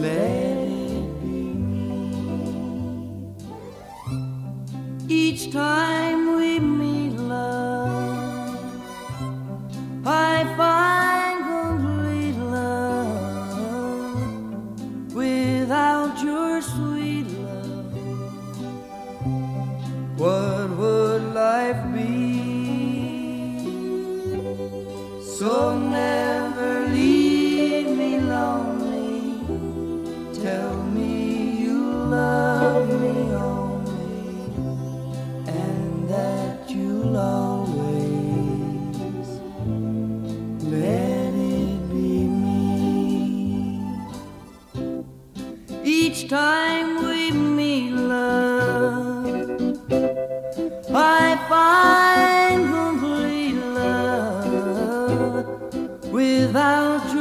Let it be. Each time without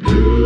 She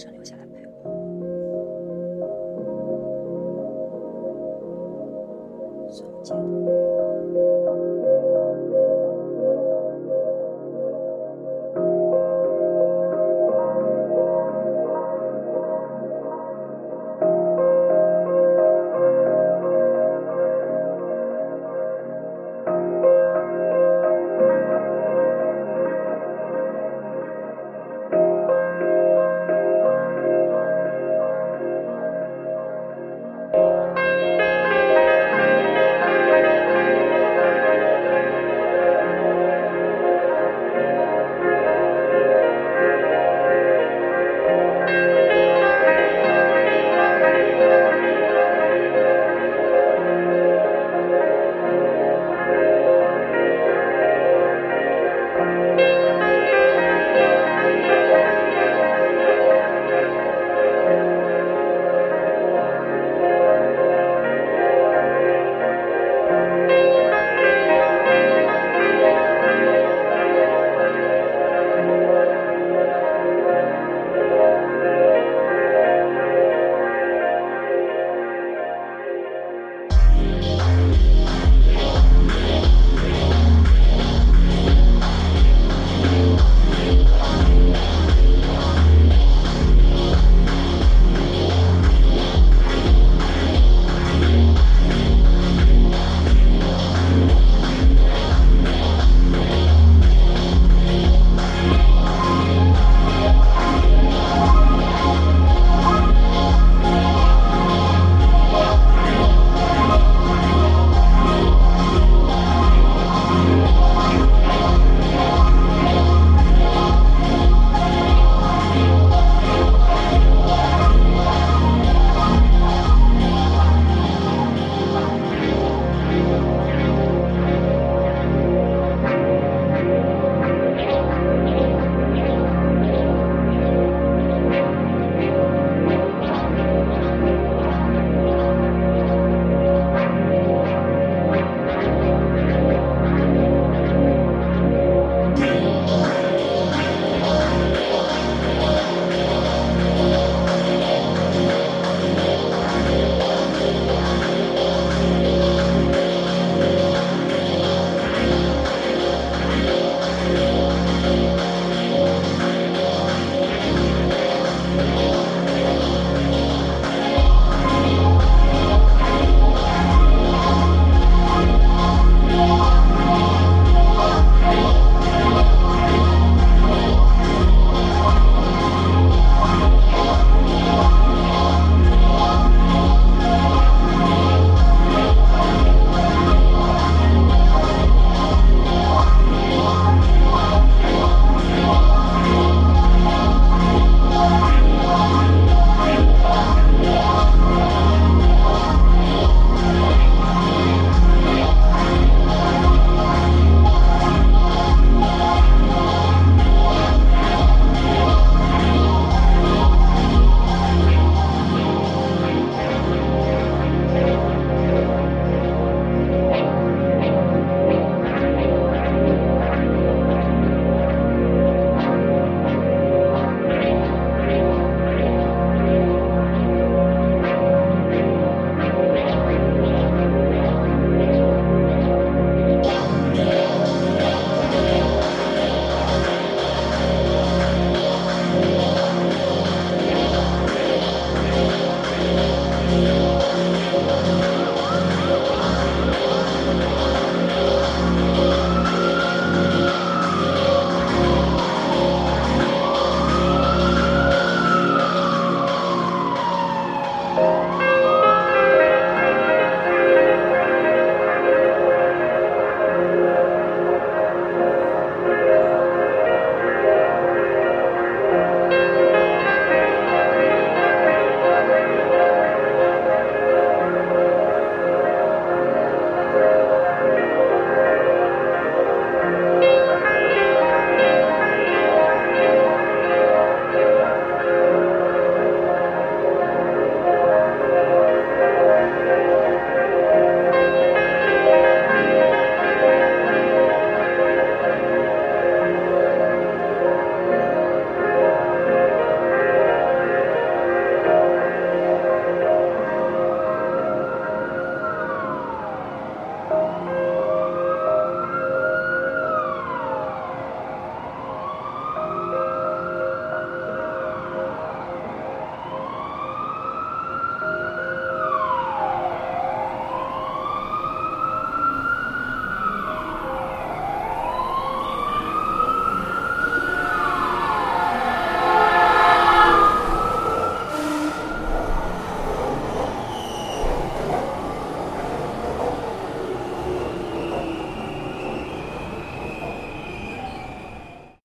生留下来